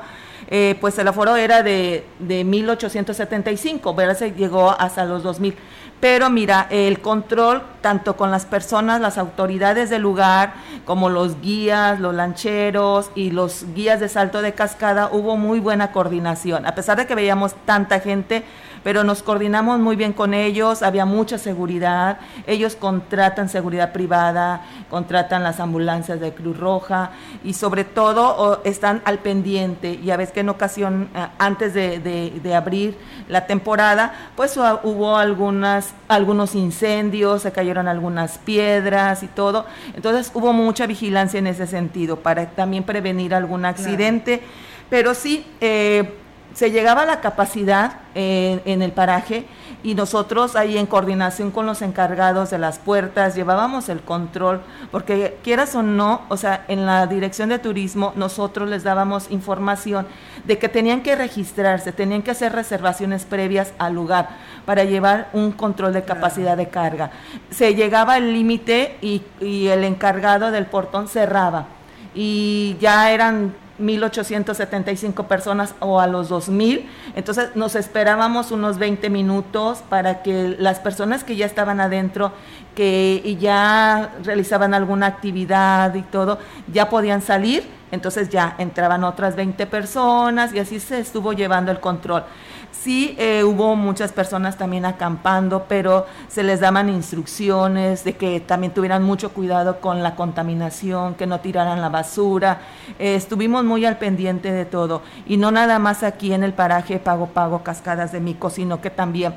eh, pues el aforo era de, de 1875, ¿verdad? Se llegó hasta los 2000. pero mira, el control tanto con las personas, las autoridades del lugar, como los guías, los lancheros y los guías de salto de cascada, hubo muy buena coordinación. A pesar de que veíamos tanta gente, pero nos coordinamos muy bien con ellos, había mucha seguridad, ellos contratan seguridad privada, contratan las ambulancias de Cruz Roja y sobre todo están al pendiente y a veces que en ocasión, eh, antes de, abrir la temporada, pues hubo algunas, algunos incendios, se cayeron algunas piedras y todo, entonces hubo mucha vigilancia en ese sentido para también prevenir algún accidente, pero sí, eh, se llegaba a la capacidad en el paraje y nosotros ahí en coordinación con los encargados de las puertas llevábamos el control, porque quieras o no, o sea, en la dirección de turismo nosotros les dábamos información de que tenían que registrarse, tenían que hacer reservaciones previas al lugar para llevar un control de capacidad de carga. Se llegaba al límite y, y el encargado del portón cerraba y ya eran 1.875 personas o a los 2.000. Entonces nos esperábamos unos 20 minutos para que las personas que ya estaban adentro, que ya realizaban alguna actividad y todo, ya podían salir. Entonces ya entraban otras 20 personas y así se estuvo llevando el control. Sí, eh, hubo muchas personas también acampando, pero se les daban instrucciones de que también tuvieran mucho cuidado con la contaminación, que no tiraran la basura. Eh, estuvimos muy al pendiente de todo. Y no nada más aquí en el paraje Pago Pago Cascadas de Mico, sino que también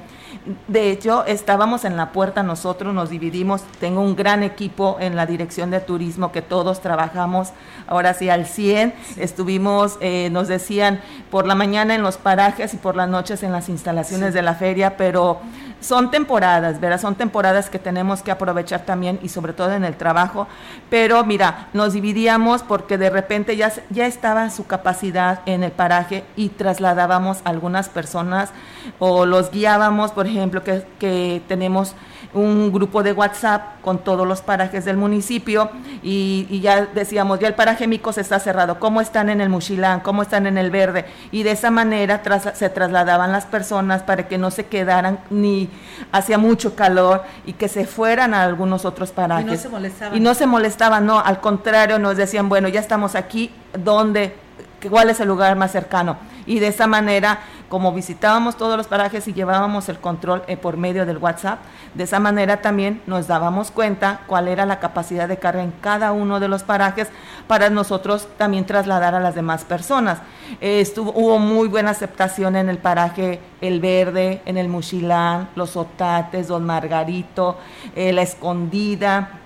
de hecho, estábamos en la puerta nosotros, nos dividimos, tengo un gran equipo en la dirección de turismo que todos trabajamos ahora sí al 100, estuvimos, eh, nos decían, por la mañana en los parajes y por las noches en las instalaciones de la feria, pero son temporadas, ¿verdad? Son temporadas que tenemos que aprovechar también y sobre todo en el trabajo, pero mira, nos dividíamos porque de repente ya, ya estaba su capacidad en el paraje y trasladábamos a algunas personas o los guiábamos, por ejemplo, que, que tenemos un grupo de WhatsApp con todos los parajes del municipio y, ya decíamos, ya el paraje Micos está cerrado, ¿cómo están en el Muchilán? ¿Cómo están en el Verde? Y de esa manera se trasladaban las personas para que no se quedaran ni hacía mucho calor y que se fueran a algunos otros parajes. Y no se molestaban. Y no se molestaban, no, al contrario, nos decían, bueno, ya estamos aquí, ¿dónde? ¿Cuál es el lugar más cercano? Y de esa manera como visitábamos todos los parajes y llevábamos el control eh, por medio del WhatsApp, de esa manera también nos dábamos cuenta cuál era la capacidad de carga en cada uno de los parajes para nosotros también trasladar a las demás personas. Estuvo, hubo muy buena aceptación en el paraje El Verde, en el Muchilán, Los Otates, Don Margarito, eh, La Escondida,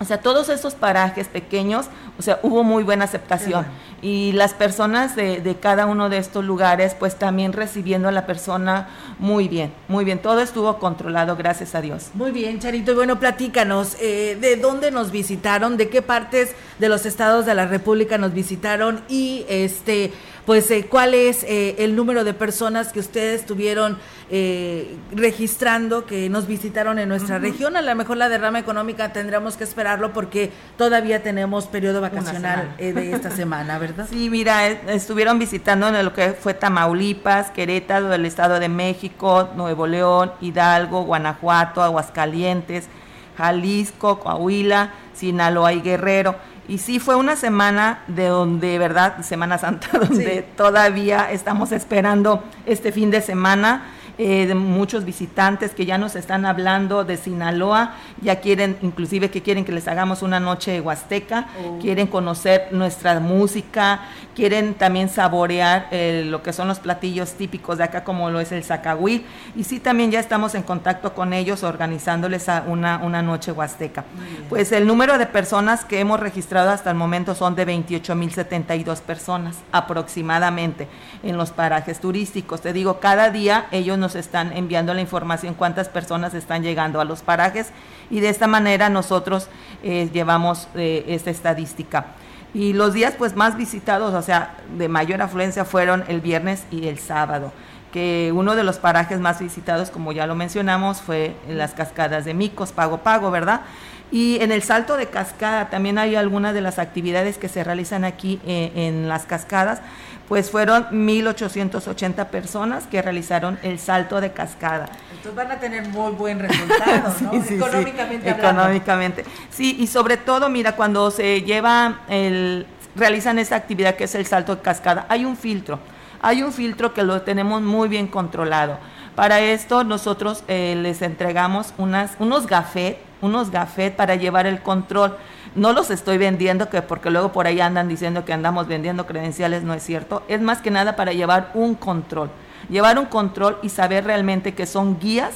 o sea, todos esos parajes pequeños, o sea, hubo muy buena aceptación. Y las personas de, de, cada uno de estos lugares, pues también recibiendo a la persona muy bien, muy bien. Todo estuvo controlado, gracias a Dios. Muy bien, Charito. Y bueno, platícanos, eh, ¿de dónde nos visitaron? ¿De qué partes de los estados de la República nos visitaron? Y este pues eh, cuál es eh, el número de personas que ustedes estuvieron eh, registrando que nos visitaron en nuestra región. A lo mejor la derrama económica tendremos que esperarlo porque todavía tenemos periodo vacacional de esta semana, ¿verdad? Sí, mira, estuvieron visitando en lo que fue Tamaulipas, Querétaro, el Estado de México, Nuevo León, Hidalgo, Guanajuato, Aguascalientes, Jalisco, Coahuila, Sinaloa y Guerrero y sí fue una semana de donde, ¿verdad? Semana Santa, donde todavía estamos esperando este fin de semana eh, de muchos visitantes que ya nos están hablando de Sinaloa, ya quieren, inclusive que quieren que les hagamos una noche huasteca, oh. quieren conocer nuestra música, quieren también saborear eh, lo que son los platillos típicos de acá, como lo es el zacahuil, y sí también ya estamos en contacto con ellos organizándoles una, una noche huasteca. Pues el número de personas que hemos registrado hasta el momento son de 28.072 personas aproximadamente en los parajes turísticos. Te digo, cada día ellos nos están enviando la información cuántas personas están llegando a los parajes y de esta manera nosotros eh, llevamos eh, esta estadística. Y los días pues más visitados, o sea, de mayor afluencia fueron el viernes y el sábado, que uno de los parajes más visitados, como ya lo mencionamos, fue las cascadas de Micos, Pago Pago, ¿verdad? Y en el salto de cascada también hay algunas de las actividades que se realizan aquí eh, en las cascadas pues fueron 1.880 personas que realizaron el salto de cascada. Entonces van a tener muy buen resultado, ¿no? Económicamente Económicamente. Sí, y sobre todo, mira, cuando se lleva el, realizan esa actividad que es el salto de cascada, hay un filtro, hay un filtro que lo tenemos muy bien controlado. Para esto nosotros eh, les entregamos unas, unos gafet, unos gafet para llevar el control no los estoy vendiendo, que porque luego por ahí andan diciendo que andamos vendiendo credenciales, no es cierto. Es más que nada para llevar un control. Llevar un control y saber realmente que son guías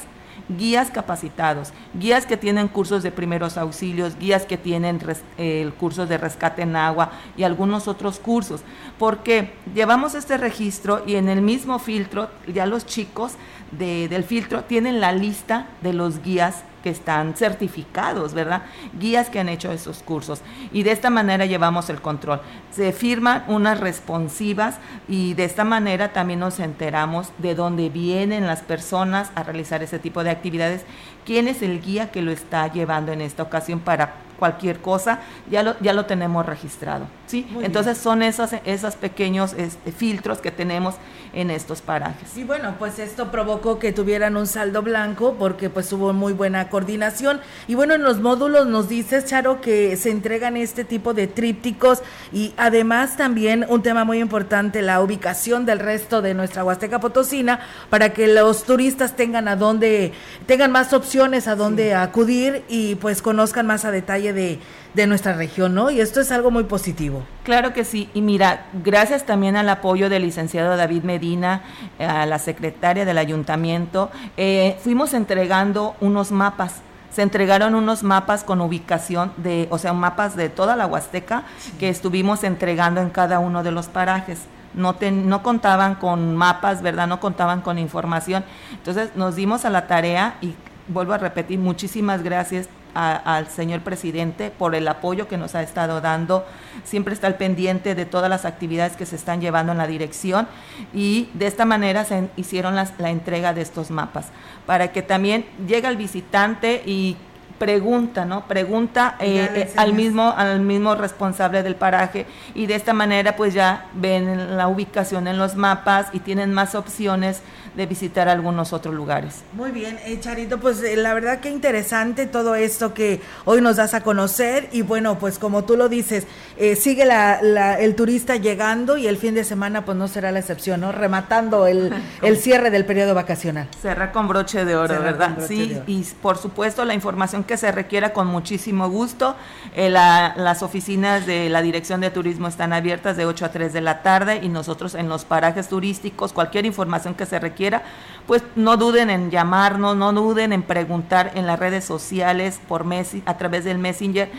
guías capacitados, guías que tienen cursos de primeros auxilios, guías que tienen el cursos de rescate en agua y algunos otros cursos. Porque llevamos este registro y en el mismo filtro, ya los chicos del filtro tienen la lista de los guías que están certificados, ¿verdad? Guías que han hecho esos cursos. Y de esta manera llevamos el control. Se firman unas responsivas y de esta manera también nos enteramos de dónde vienen las personas a realizar ese tipo de actividades, quién es el guía que lo está llevando en esta ocasión para cualquier cosa, ya lo, ya lo tenemos registrado. ¿sí? Entonces son esos, esos pequeños este, filtros que tenemos en estos parajes. Y bueno, pues esto provocó que tuvieran un saldo blanco porque pues hubo muy buena coordinación. Y bueno, en los módulos nos dices, Charo, que se entregan este tipo de trípticos y además también un tema muy importante, la ubicación del resto de nuestra Huasteca Potosina para que los turistas tengan a dónde, tengan más opciones a dónde acudir y pues conozcan más a detalle de, de nuestra región, ¿no? Y esto es algo muy positivo. Claro que sí. Y mira, gracias también al apoyo del licenciado David Medina, a la secretaria del ayuntamiento, eh, fuimos entregando unos mapas se entregaron unos mapas con ubicación de, o sea, mapas de toda la Huasteca que estuvimos entregando en cada uno de los parajes. No, no contaban con mapas, ¿verdad? No contaban con información. Entonces nos dimos a la tarea y vuelvo a repetir, muchísimas gracias al señor presidente por el apoyo que nos ha estado dando. Siempre está al pendiente de todas las actividades que se están llevando en la dirección y de esta manera se hicieron la entrega de estos mapas para que también llegue el visitante y pregunta, ¿no? Pregunta eh, eh, al mismo al mismo responsable del paraje y de esta manera pues ya ven la ubicación en los mapas y tienen más opciones de visitar algunos otros lugares. Muy bien, eh, Charito, pues eh, la verdad que interesante todo esto que hoy nos das a conocer y bueno, pues como tú lo dices, eh, sigue la, el turista llegando y el fin de semana pues no será la excepción, ¿no? Rematando el, el cierre del periodo vacacional. Cerra con broche de oro, ¿verdad? Sí, y por supuesto la información que se requiera con muchísimo gusto. las oficinas de la Dirección de Turismo están abiertas de 8 a 3 de la tarde y nosotros en los parajes turísticos, cualquier información que se requiera, pues no duden en llamarnos, no duden en preguntar en las redes sociales, por mes, a través del Messenger,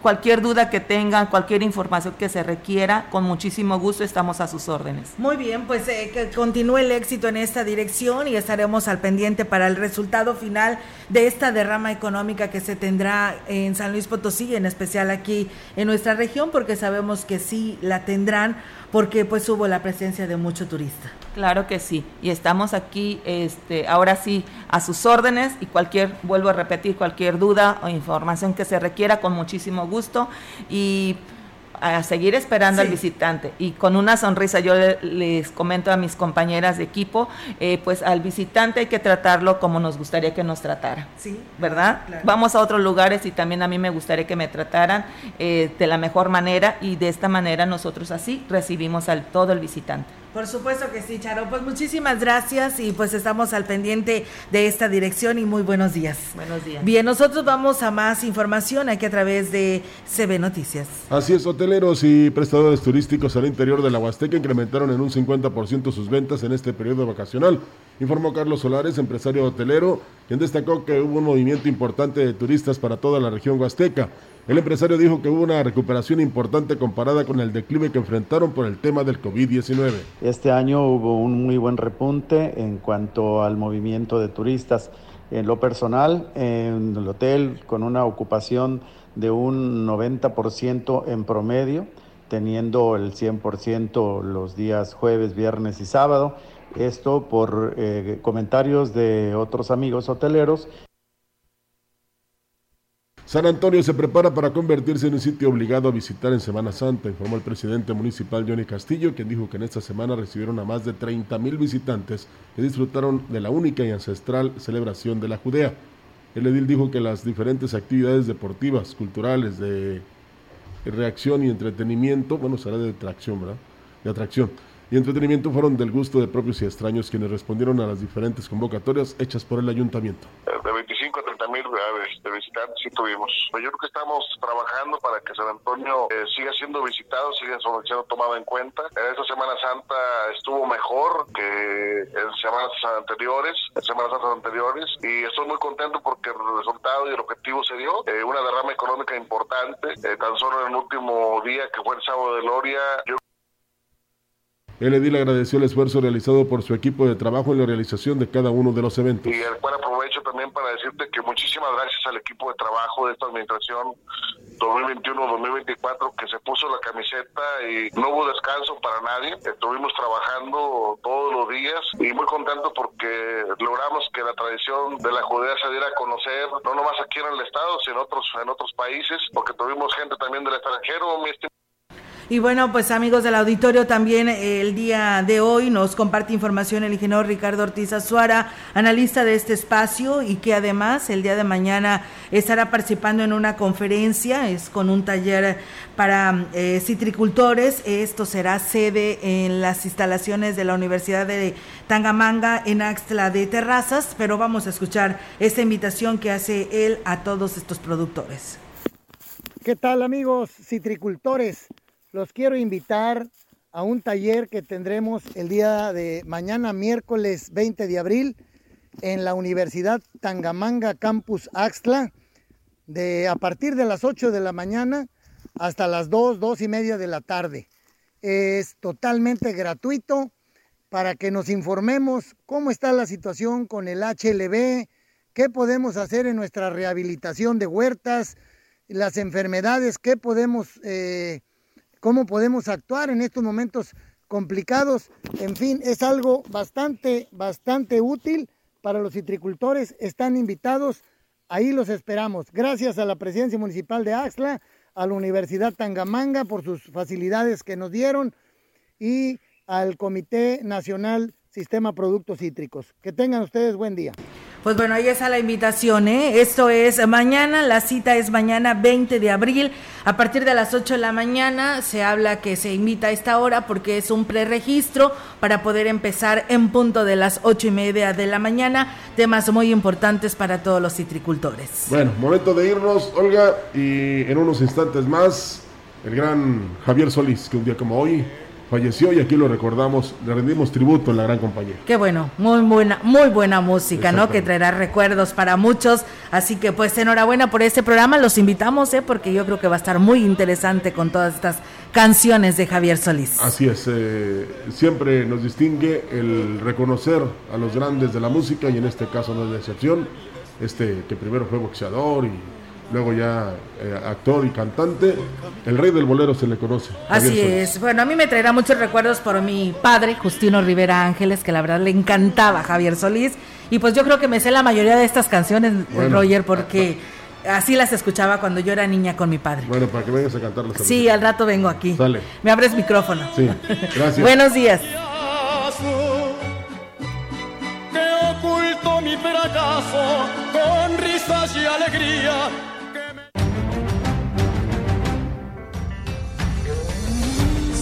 cualquier duda que tengan, cualquier información que se requiera, con muchísimo gusto estamos a sus órdenes. Muy bien, pues eh, que continúe el éxito en esta dirección y estaremos al pendiente para el resultado final de esta derrama económica que se tendrá en San Luis Potosí, en especial aquí en nuestra región, porque sabemos que sí la tendrán porque pues hubo la presencia de mucho turista. Claro que sí, y estamos aquí este, ahora sí a sus órdenes y cualquier, vuelvo a repetir, cualquier duda o información que se requiera con muchísimo gusto y a seguir esperando al visitante. Y con una sonrisa yo les comento a mis compañeras de equipo, eh, pues al visitante hay que tratarlo como nos gustaría que nos tratara. Sí. ¿Verdad? Vamos a otros lugares y también a mí me gustaría que me trataran eh, de la mejor manera y de esta manera nosotros así recibimos al todo el visitante. Por supuesto que sí, Charo. Pues muchísimas gracias y pues estamos al pendiente de esta dirección y muy buenos días. Buenos días. Bien, nosotros vamos a más información aquí a través de CB Noticias. Así es, hoteleros y prestadores turísticos al interior de la Huasteca incrementaron en un 50% sus ventas en este periodo vacacional informó Carlos Solares, empresario hotelero, quien destacó que hubo un movimiento importante de turistas para toda la región huasteca. El empresario dijo que hubo una recuperación importante comparada con el declive que enfrentaron por el tema del COVID-19. Este año hubo un muy buen repunte en cuanto al movimiento de turistas. En lo personal, en el hotel, con una ocupación de un 90% en promedio, teniendo el 100% los días jueves, viernes y sábado esto por eh, comentarios de otros amigos hoteleros San Antonio se prepara para convertirse en un sitio obligado a visitar en Semana Santa, informó el presidente municipal Johnny Castillo, quien dijo que en esta semana recibieron a más de 30 mil visitantes que disfrutaron de la única y ancestral celebración de la Judea. El edil dijo que las diferentes actividades deportivas, culturales, de reacción y entretenimiento, bueno, será de atracción, ¿verdad? De atracción y entretenimiento fueron del gusto de propios y extraños quienes respondieron a las diferentes convocatorias hechas por el ayuntamiento. De 25 a 30 mil de visitantes sí tuvimos. Yo creo que estamos trabajando para que San Antonio eh, siga siendo visitado, siga siendo tomado en cuenta. Esta Semana Santa estuvo mejor que en semanas anteriores, en semanas anteriores, y estoy muy contento porque el resultado y el objetivo se dio. Eh, una derrama económica importante, eh, tan solo en el último día que fue el sábado de Gloria. Yo el edil agradeció el esfuerzo realizado por su equipo de trabajo en la realización de cada uno de los eventos. Y el cual aprovecho también para decirte que muchísimas gracias al equipo de trabajo de esta administración 2021-2024 que se puso la camiseta y no hubo descanso para nadie. Estuvimos trabajando todos los días y muy contento porque logramos que la tradición de la judea se diera a conocer, no nomás aquí en el estado, sino en otros, en otros países, porque tuvimos gente también del extranjero, mi estimado y bueno, pues amigos del auditorio, también eh, el día de hoy nos comparte información el ingeniero Ricardo Ortiz Azuara, analista de este espacio y que además el día de mañana estará participando en una conferencia, es con un taller para eh, citricultores. Esto será sede en las instalaciones de la Universidad de Tangamanga en Axtla de Terrazas, pero vamos a escuchar esta invitación que hace él a todos estos productores. ¿Qué tal amigos citricultores? Los quiero invitar a un taller que tendremos el día de mañana, miércoles 20 de abril, en la Universidad Tangamanga Campus Axtla, de a partir de las 8 de la mañana hasta las 2, 2 y media de la tarde. Es totalmente gratuito para que nos informemos cómo está la situación con el HLB, qué podemos hacer en nuestra rehabilitación de huertas, las enfermedades, qué podemos eh, cómo podemos actuar en estos momentos complicados. En fin, es algo bastante, bastante útil para los citricultores. Están invitados, ahí los esperamos. Gracias a la Presidencia Municipal de Axla, a la Universidad Tangamanga por sus facilidades que nos dieron y al Comité Nacional Sistema Productos Cítricos. Que tengan ustedes buen día. Pues bueno, ahí está la invitación, ¿eh? Esto es mañana, la cita es mañana 20 de abril, a partir de las 8 de la mañana se habla que se invita a esta hora porque es un preregistro para poder empezar en punto de las ocho y media de la mañana, temas muy importantes para todos los citricultores. Bueno, momento de irnos, Olga, y en unos instantes más, el gran Javier Solís, que un día como hoy falleció y aquí lo recordamos, le rendimos tributo en la gran compañía. Qué bueno, muy buena, muy buena música, ¿no? Que traerá recuerdos para muchos. Así que pues enhorabuena por este programa, los invitamos, ¿eh? Porque yo creo que va a estar muy interesante con todas estas canciones de Javier Solís. Así es, eh, siempre nos distingue el reconocer a los grandes de la música y en este caso no es la excepción, este que primero fue boxeador y luego ya eh, actor y cantante. El rey del bolero se le conoce. Así es. Bueno, a mí me traerá muchos recuerdos por mi padre, Justino Rivera Ángeles, que la verdad le encantaba Javier Solís. Y pues yo creo que me sé la mayoría de estas canciones, Roger, porque así las escuchaba cuando yo era niña con mi padre. Bueno, para que vengas a cantarlas. Sí, al rato vengo aquí. Dale. Me abres micrófono. Sí, gracias. Buenos días. Que oculto mi fracaso con risas y alegría